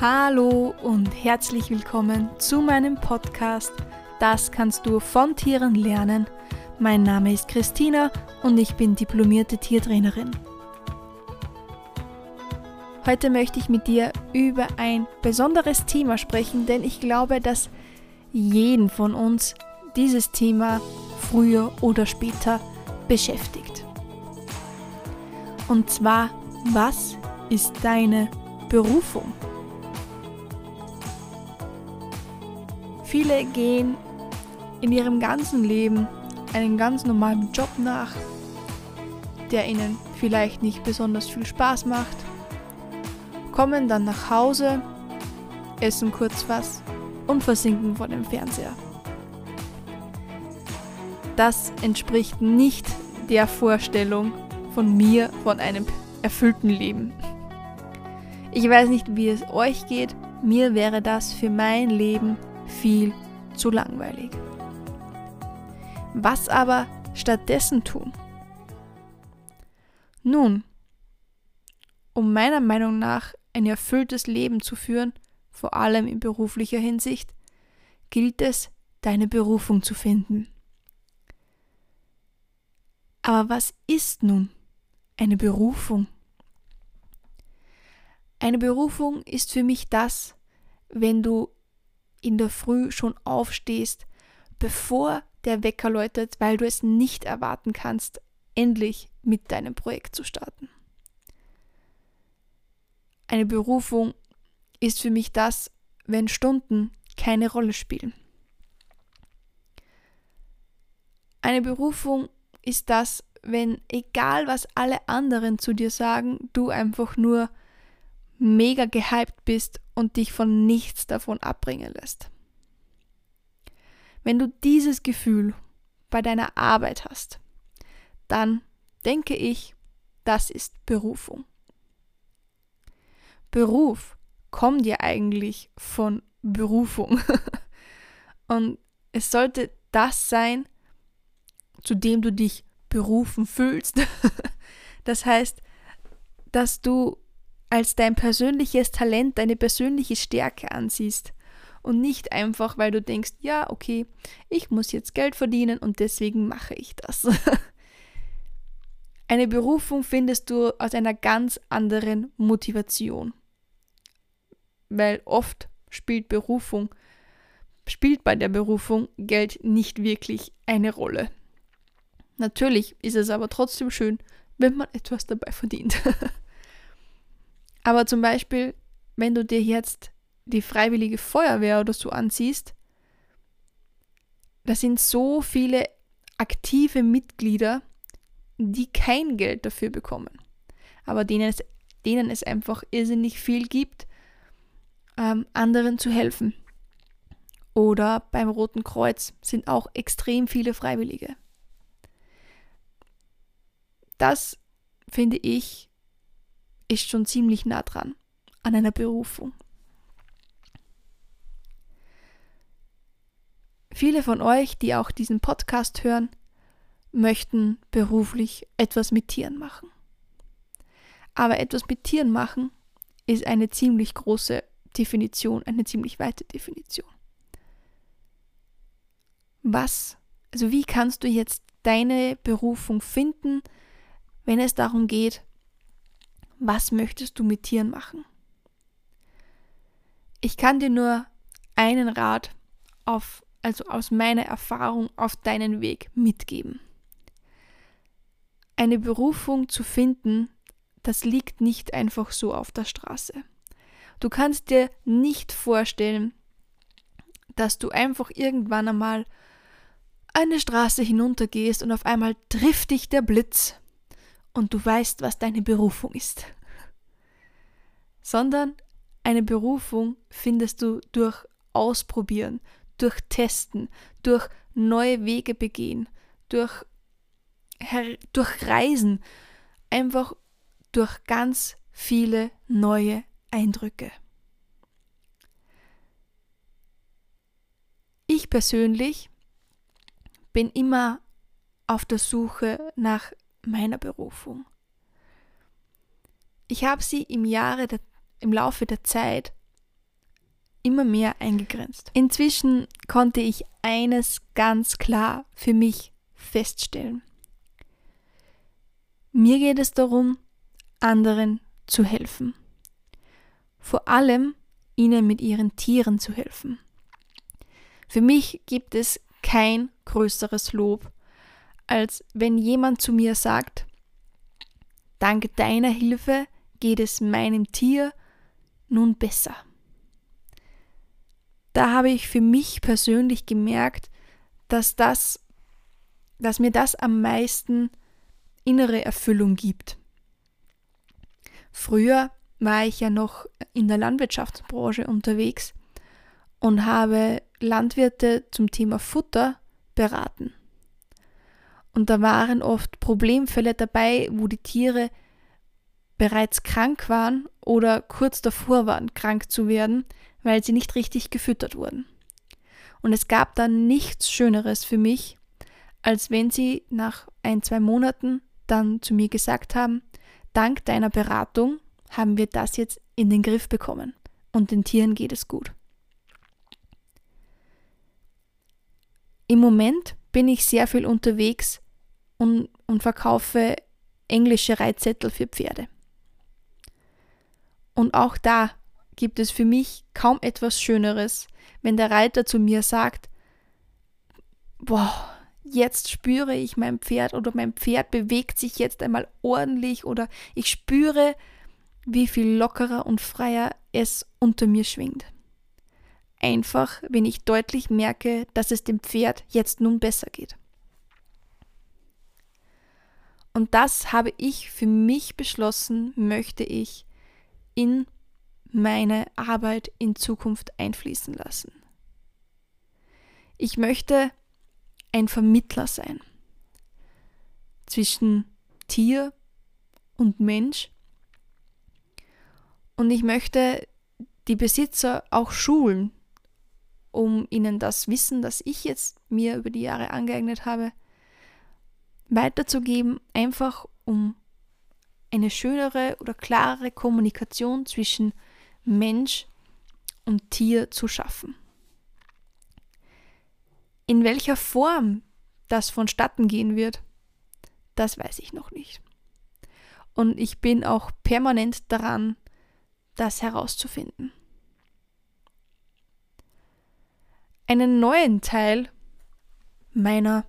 Hallo und herzlich willkommen zu meinem Podcast Das kannst du von Tieren lernen. Mein Name ist Christina und ich bin diplomierte Tiertrainerin. Heute möchte ich mit dir über ein besonderes Thema sprechen, denn ich glaube, dass jeden von uns dieses Thema früher oder später beschäftigt. Und zwar, was ist deine Berufung? Viele gehen in ihrem ganzen Leben einen ganz normalen Job nach, der ihnen vielleicht nicht besonders viel Spaß macht, kommen dann nach Hause, essen kurz was und versinken vor dem Fernseher. Das entspricht nicht der Vorstellung von mir von einem erfüllten Leben. Ich weiß nicht, wie es euch geht, mir wäre das für mein Leben viel zu langweilig. Was aber stattdessen tun? Nun, um meiner Meinung nach ein erfülltes Leben zu führen, vor allem in beruflicher Hinsicht, gilt es, deine Berufung zu finden. Aber was ist nun eine Berufung? Eine Berufung ist für mich das, wenn du in der Früh schon aufstehst, bevor der Wecker läutet, weil du es nicht erwarten kannst, endlich mit deinem Projekt zu starten. Eine Berufung ist für mich das, wenn Stunden keine Rolle spielen. Eine Berufung ist das, wenn egal was alle anderen zu dir sagen, du einfach nur mega gehypt bist und dich von nichts davon abbringen lässt. Wenn du dieses Gefühl bei deiner Arbeit hast, dann denke ich, das ist Berufung. Beruf kommt ja eigentlich von Berufung. und es sollte das sein, zu dem du dich berufen fühlst. das heißt, dass du als dein persönliches Talent, deine persönliche Stärke ansiehst. Und nicht einfach, weil du denkst, ja, okay, ich muss jetzt Geld verdienen und deswegen mache ich das. Eine Berufung findest du aus einer ganz anderen Motivation. Weil oft spielt Berufung, spielt bei der Berufung Geld nicht wirklich eine Rolle. Natürlich ist es aber trotzdem schön, wenn man etwas dabei verdient. Aber zum Beispiel, wenn du dir jetzt die freiwillige Feuerwehr oder so ansiehst, da sind so viele aktive Mitglieder, die kein Geld dafür bekommen, aber denen es, denen es einfach irrsinnig viel gibt, ähm, anderen zu helfen. Oder beim Roten Kreuz sind auch extrem viele Freiwillige. Das finde ich ist schon ziemlich nah dran an einer Berufung. Viele von euch, die auch diesen Podcast hören, möchten beruflich etwas mit Tieren machen. Aber etwas mit Tieren machen ist eine ziemlich große Definition, eine ziemlich weite Definition. Was, also wie kannst du jetzt deine Berufung finden, wenn es darum geht, was möchtest du mit Tieren machen? Ich kann dir nur einen Rat auf, also aus meiner Erfahrung auf deinen Weg mitgeben. Eine Berufung zu finden, das liegt nicht einfach so auf der Straße. Du kannst dir nicht vorstellen, dass du einfach irgendwann einmal eine Straße hinuntergehst und auf einmal trifft dich der Blitz und du weißt, was deine Berufung ist. Sondern eine Berufung findest du durch Ausprobieren, durch Testen, durch neue Wege begehen, durch, durch Reisen, einfach durch ganz viele neue Eindrücke. Ich persönlich bin immer auf der Suche nach meiner Berufung. Ich habe sie im, Jahre der, im Laufe der Zeit immer mehr eingegrenzt. Inzwischen konnte ich eines ganz klar für mich feststellen. Mir geht es darum, anderen zu helfen. Vor allem ihnen mit ihren Tieren zu helfen. Für mich gibt es kein größeres Lob, als wenn jemand zu mir sagt, dank deiner Hilfe geht es meinem Tier nun besser. Da habe ich für mich persönlich gemerkt, dass das, dass mir das am meisten innere Erfüllung gibt. Früher war ich ja noch in der Landwirtschaftsbranche unterwegs und habe Landwirte zum Thema Futter beraten. Und da waren oft Problemfälle dabei, wo die Tiere bereits krank waren oder kurz davor waren, krank zu werden, weil sie nicht richtig gefüttert wurden. Und es gab dann nichts Schöneres für mich, als wenn sie nach ein, zwei Monaten dann zu mir gesagt haben, dank deiner Beratung haben wir das jetzt in den Griff bekommen und den Tieren geht es gut. Im Moment bin ich sehr viel unterwegs und, und verkaufe englische Reitzettel für Pferde. Und auch da gibt es für mich kaum etwas Schöneres, wenn der Reiter zu mir sagt, boah, jetzt spüre ich mein Pferd oder mein Pferd bewegt sich jetzt einmal ordentlich oder ich spüre, wie viel lockerer und freier es unter mir schwingt. Einfach, wenn ich deutlich merke, dass es dem Pferd jetzt nun besser geht. Und das habe ich für mich beschlossen, möchte ich in meine Arbeit in Zukunft einfließen lassen. Ich möchte ein Vermittler sein zwischen Tier und Mensch und ich möchte die Besitzer auch schulen, um ihnen das Wissen, das ich jetzt mir über die Jahre angeeignet habe, weiterzugeben, einfach um eine schönere oder klarere Kommunikation zwischen Mensch und Tier zu schaffen. In welcher Form das vonstatten gehen wird, das weiß ich noch nicht. Und ich bin auch permanent daran, das herauszufinden. Einen neuen Teil meiner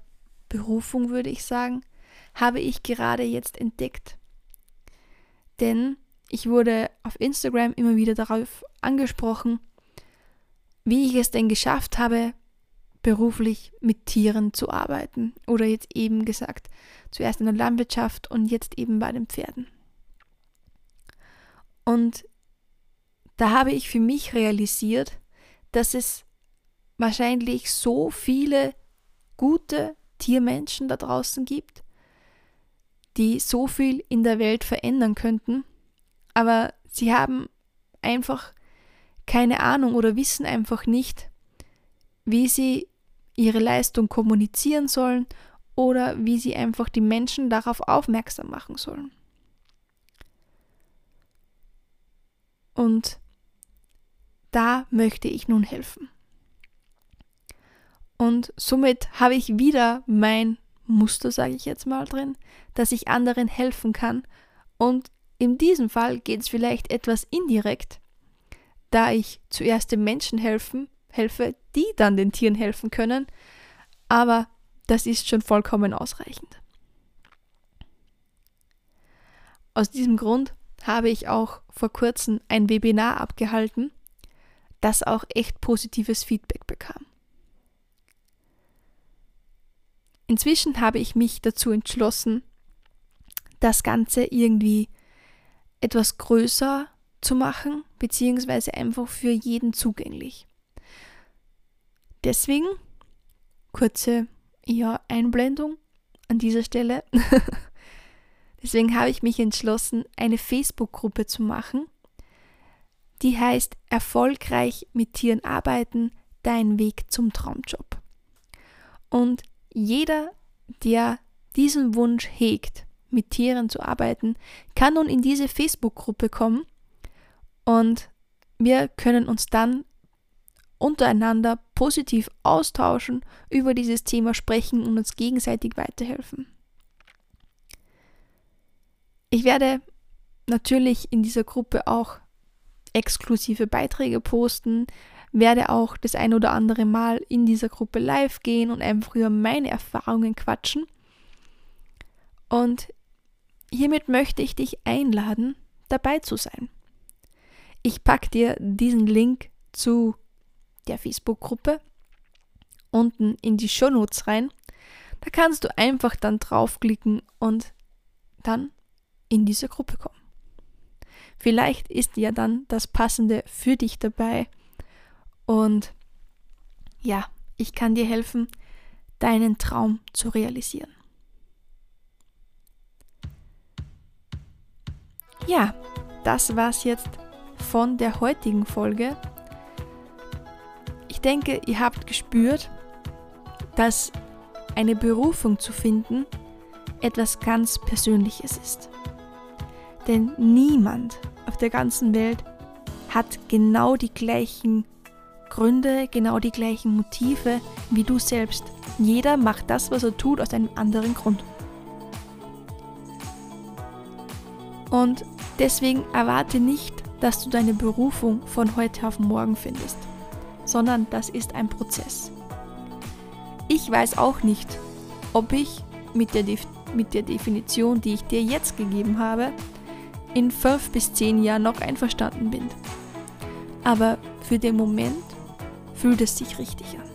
Berufung, würde ich sagen, habe ich gerade jetzt entdeckt. Denn ich wurde auf Instagram immer wieder darauf angesprochen, wie ich es denn geschafft habe, beruflich mit Tieren zu arbeiten. Oder jetzt eben gesagt, zuerst in der Landwirtschaft und jetzt eben bei den Pferden. Und da habe ich für mich realisiert, dass es wahrscheinlich so viele gute Tiermenschen da draußen gibt, die so viel in der Welt verändern könnten, aber sie haben einfach keine Ahnung oder wissen einfach nicht, wie sie ihre Leistung kommunizieren sollen oder wie sie einfach die Menschen darauf aufmerksam machen sollen. Und da möchte ich nun helfen. Und somit habe ich wieder mein Muster, sage ich jetzt mal drin, dass ich anderen helfen kann. Und in diesem Fall geht es vielleicht etwas indirekt, da ich zuerst den Menschen helfen, helfe, die dann den Tieren helfen können. Aber das ist schon vollkommen ausreichend. Aus diesem Grund habe ich auch vor kurzem ein Webinar abgehalten, das auch echt positives Feedback bekam. Inzwischen habe ich mich dazu entschlossen, das Ganze irgendwie etwas größer zu machen, beziehungsweise einfach für jeden zugänglich. Deswegen kurze ja, Einblendung an dieser Stelle. Deswegen habe ich mich entschlossen, eine Facebook-Gruppe zu machen, die heißt Erfolgreich mit Tieren arbeiten, dein Weg zum Traumjob. Und jeder, der diesen Wunsch hegt, mit Tieren zu arbeiten, kann nun in diese Facebook-Gruppe kommen und wir können uns dann untereinander positiv austauschen, über dieses Thema sprechen und uns gegenseitig weiterhelfen. Ich werde natürlich in dieser Gruppe auch exklusive Beiträge posten, werde auch das ein oder andere Mal in dieser Gruppe live gehen und einfach über meine Erfahrungen quatschen. Und hiermit möchte ich dich einladen, dabei zu sein. Ich packe dir diesen Link zu der Facebook-Gruppe unten in die Shownotes rein. Da kannst du einfach dann draufklicken und dann in diese Gruppe kommen. Vielleicht ist ja dann das Passende für dich dabei und ja, ich kann dir helfen, deinen Traum zu realisieren. Ja, das war's jetzt von der heutigen Folge. Ich denke, ihr habt gespürt, dass eine Berufung zu finden etwas ganz Persönliches ist. Denn niemand auf der ganzen Welt hat genau die gleichen Gründe, genau die gleichen Motive wie du selbst. Jeder macht das, was er tut, aus einem anderen Grund. Und deswegen erwarte nicht, dass du deine Berufung von heute auf morgen findest sondern das ist ein Prozess. Ich weiß auch nicht, ob ich mit der, Def mit der Definition, die ich dir jetzt gegeben habe, in fünf bis zehn Jahren noch einverstanden bin. Aber für den Moment fühlt es sich richtig an.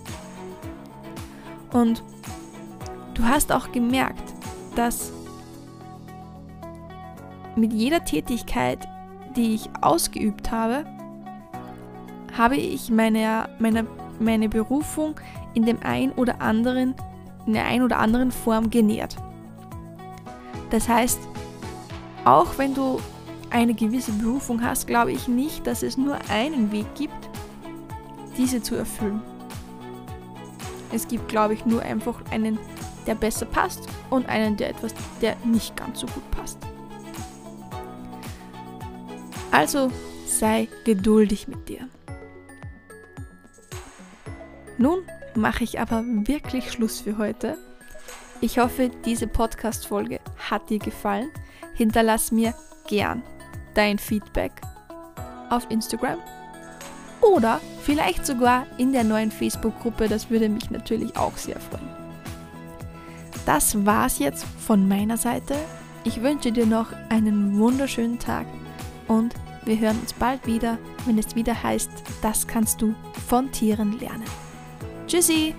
Und du hast auch gemerkt, dass mit jeder Tätigkeit, die ich ausgeübt habe, habe ich meine, meine, meine Berufung in dem ein oder anderen, in der ein oder anderen Form genährt. Das heißt, auch wenn du eine gewisse Berufung hast, glaube ich nicht, dass es nur einen Weg gibt, diese zu erfüllen. Es gibt, glaube ich, nur einfach einen, der besser passt und einen, der etwas, der nicht ganz so gut passt. Also sei geduldig mit dir. Nun mache ich aber wirklich Schluss für heute. Ich hoffe, diese Podcast-Folge hat dir gefallen. Hinterlass mir gern dein Feedback auf Instagram oder vielleicht sogar in der neuen Facebook-Gruppe. Das würde mich natürlich auch sehr freuen. Das war's jetzt von meiner Seite. Ich wünsche dir noch einen wunderschönen Tag und wir hören uns bald wieder, wenn es wieder heißt, das kannst du von Tieren lernen. Tschüssi!